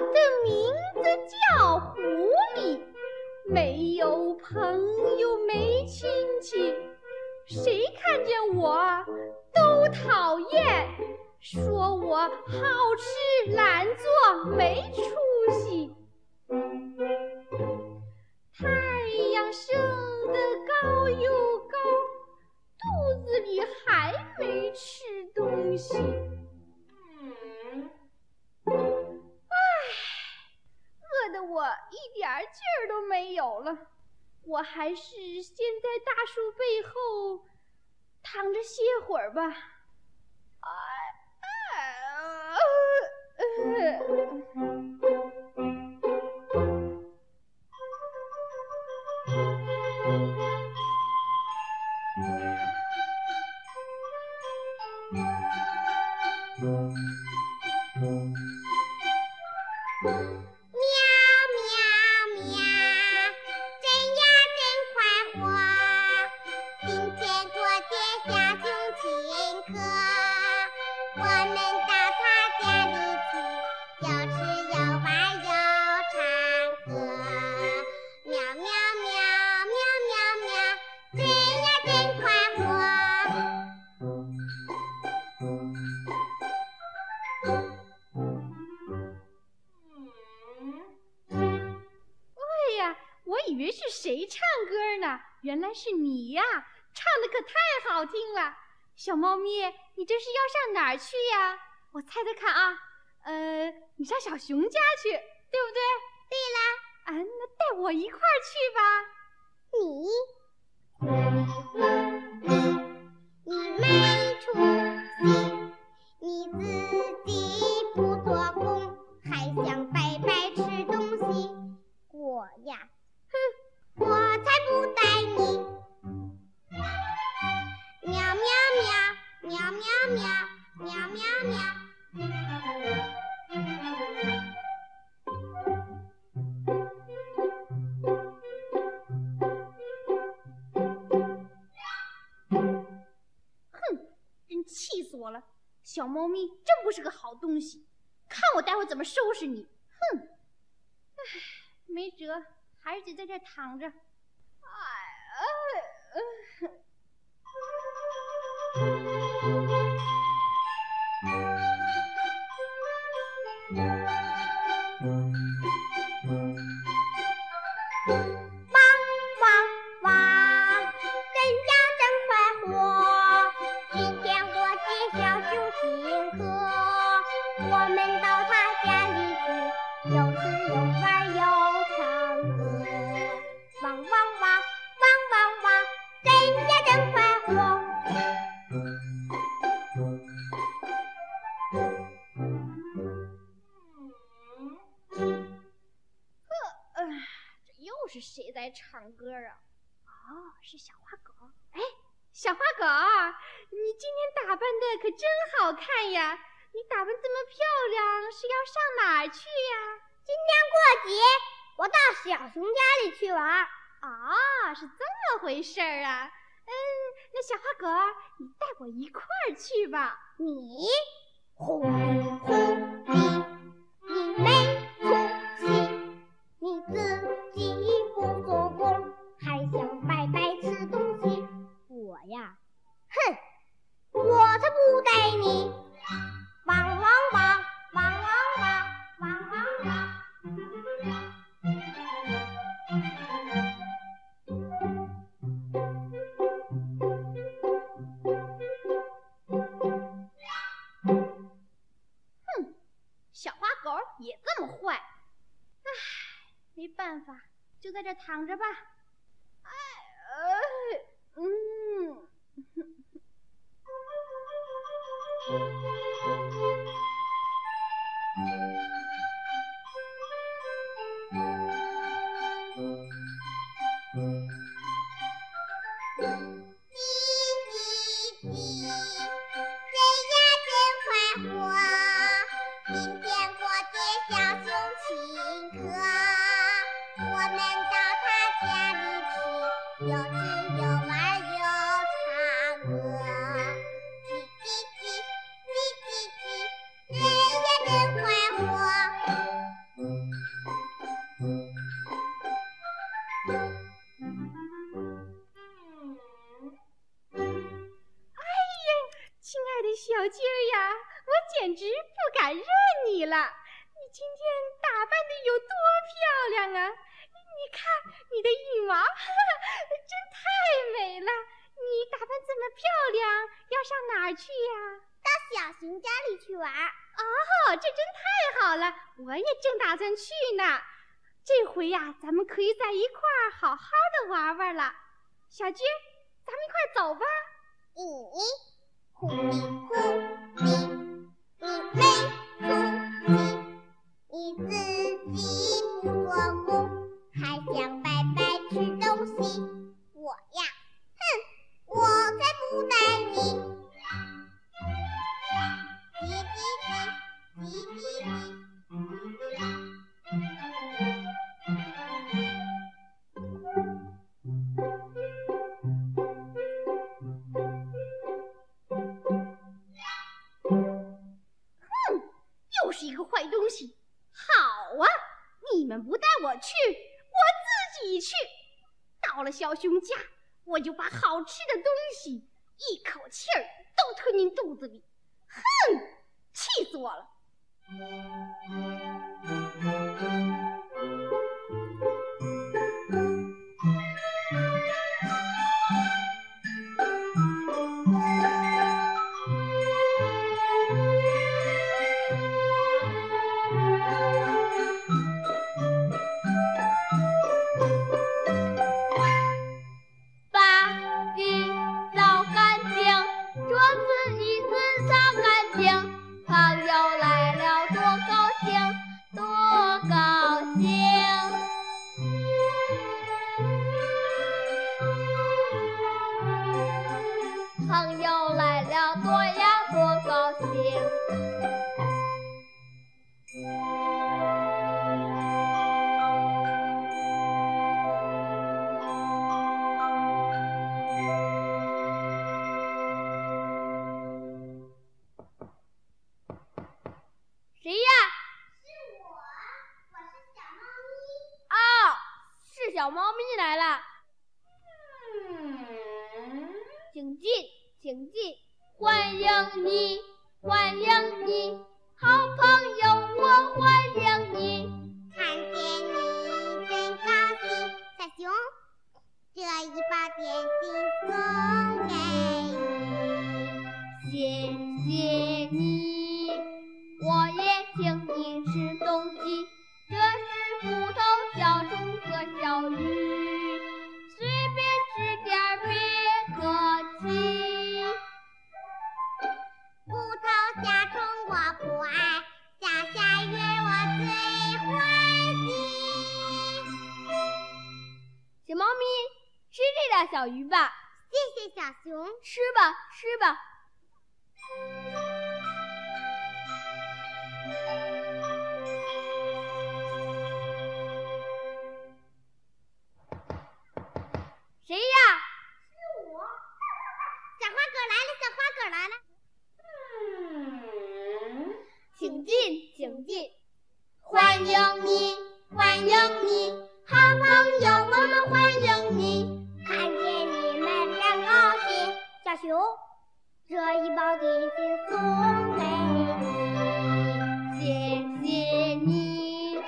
的名字叫狐狸，没有朋友，没亲戚，谁看见我都讨厌，说我好吃懒做，没出息。我还是先在大树背后躺着歇会儿吧。我们到他家里去，又吃又玩又唱歌，喵喵喵喵喵喵，真呀真快活。哎呀，我以为是谁唱歌呢？原来是你呀，唱的可太好听了。小猫咪，你这是要上哪儿去呀？我猜猜看啊，呃，你上小熊家去，对不对？对啦，啊，那带我一块儿去吧。你，你没出息，你自己小猫咪真不是个好东西，看我待会怎么收拾你！哼，唉，没辙。还是得在这躺着，哎哎。是谁在唱歌啊？哦，是小花狗。哎，小花狗，你今天打扮的可真好看呀！你打扮这么漂亮，是要上哪儿去呀？今天过节，我到小熊家里去玩。哦，是这么回事儿啊。嗯，那小花狗，你带我一块儿去吧。你，就在这躺着吧。要上哪儿去呀？到小熊家里去玩。哦，这真太好了！我也正打算去呢。这回呀，咱们可以在一块儿好好的玩玩了。小鸡，咱们一块儿走吧。嗯。呼咪呼一个坏东西。好啊你们不带我去我自己去。到了小熊家我就把好吃的东西一口气儿都吞进肚子里哼气死我了。小猫咪来了，请进，请进，欢迎你，欢迎你，好朋友，我欢迎你。看见你真高兴，小熊，这一包点心送给你，谢谢吃这条小鱼吧。谢谢小熊，吃吧，吃吧。谁呀？是我。小花狗来了，小花狗来了。嗯，请进，请进。欢迎你，欢迎你，好朋友，我们欢迎你。球。这一包点心送给你，谢谢你，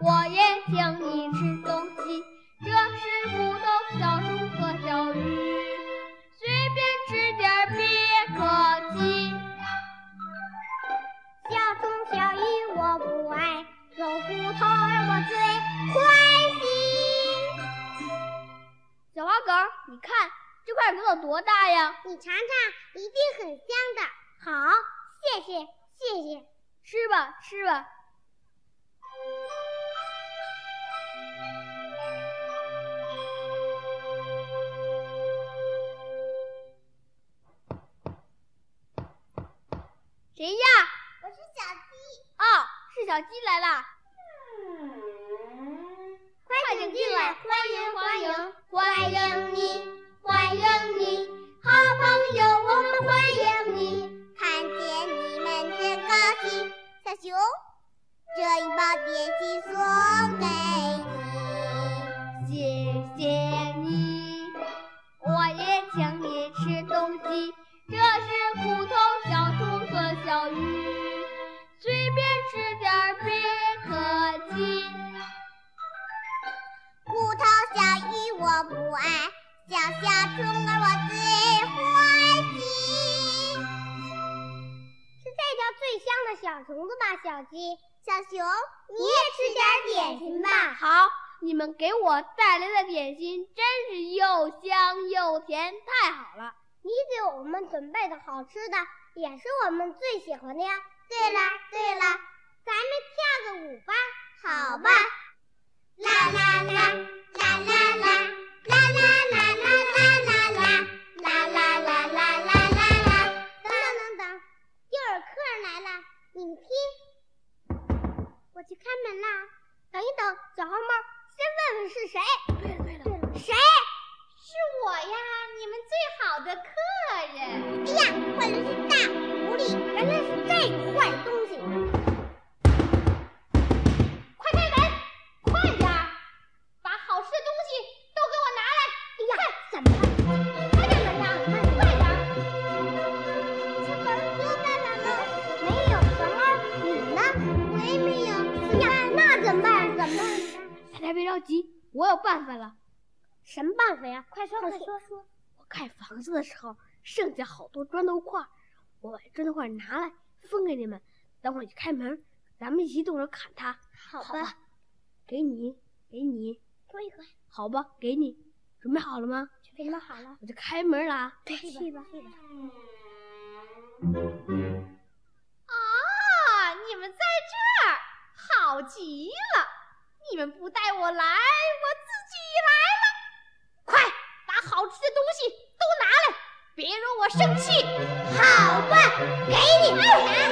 我也请你吃东西。多大呀？你尝尝，一定很香的。好，谢谢，谢谢。吃吧，吃吧。谁呀？我是小鸡。哦，是小鸡来了。快请进来，欢迎欢迎欢迎你，欢迎你，好朋友，我们欢迎你。看见你们真高兴。小熊，这一包点心小虫子吧，小鸡。小熊，你也吃点点心吧。好，你们给我带来的点心真是又香又甜，太好了。你给我们准备的好吃的也是我们最喜欢的呀。对了对了，咱们跳个舞吧。好吧。啦啦啦啦啦啦啦啦啦啦快说，快说说。我盖房子的时候剩下好多砖头块，我把砖头块拿来分给你们，等会儿一开门，咱们一起动手砍它。好吧，给你，给你，多一块。好吧，给你，准备好了吗？准备好了，我就开门了啊！对，去吧，去吧。啊，你们在这儿，好极了！你们不带我来，我好吃的东西都拿来，别惹我生气。好吧，给你。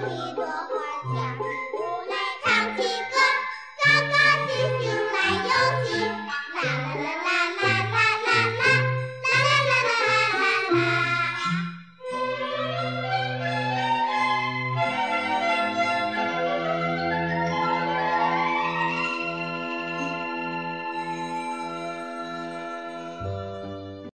Happy birthday.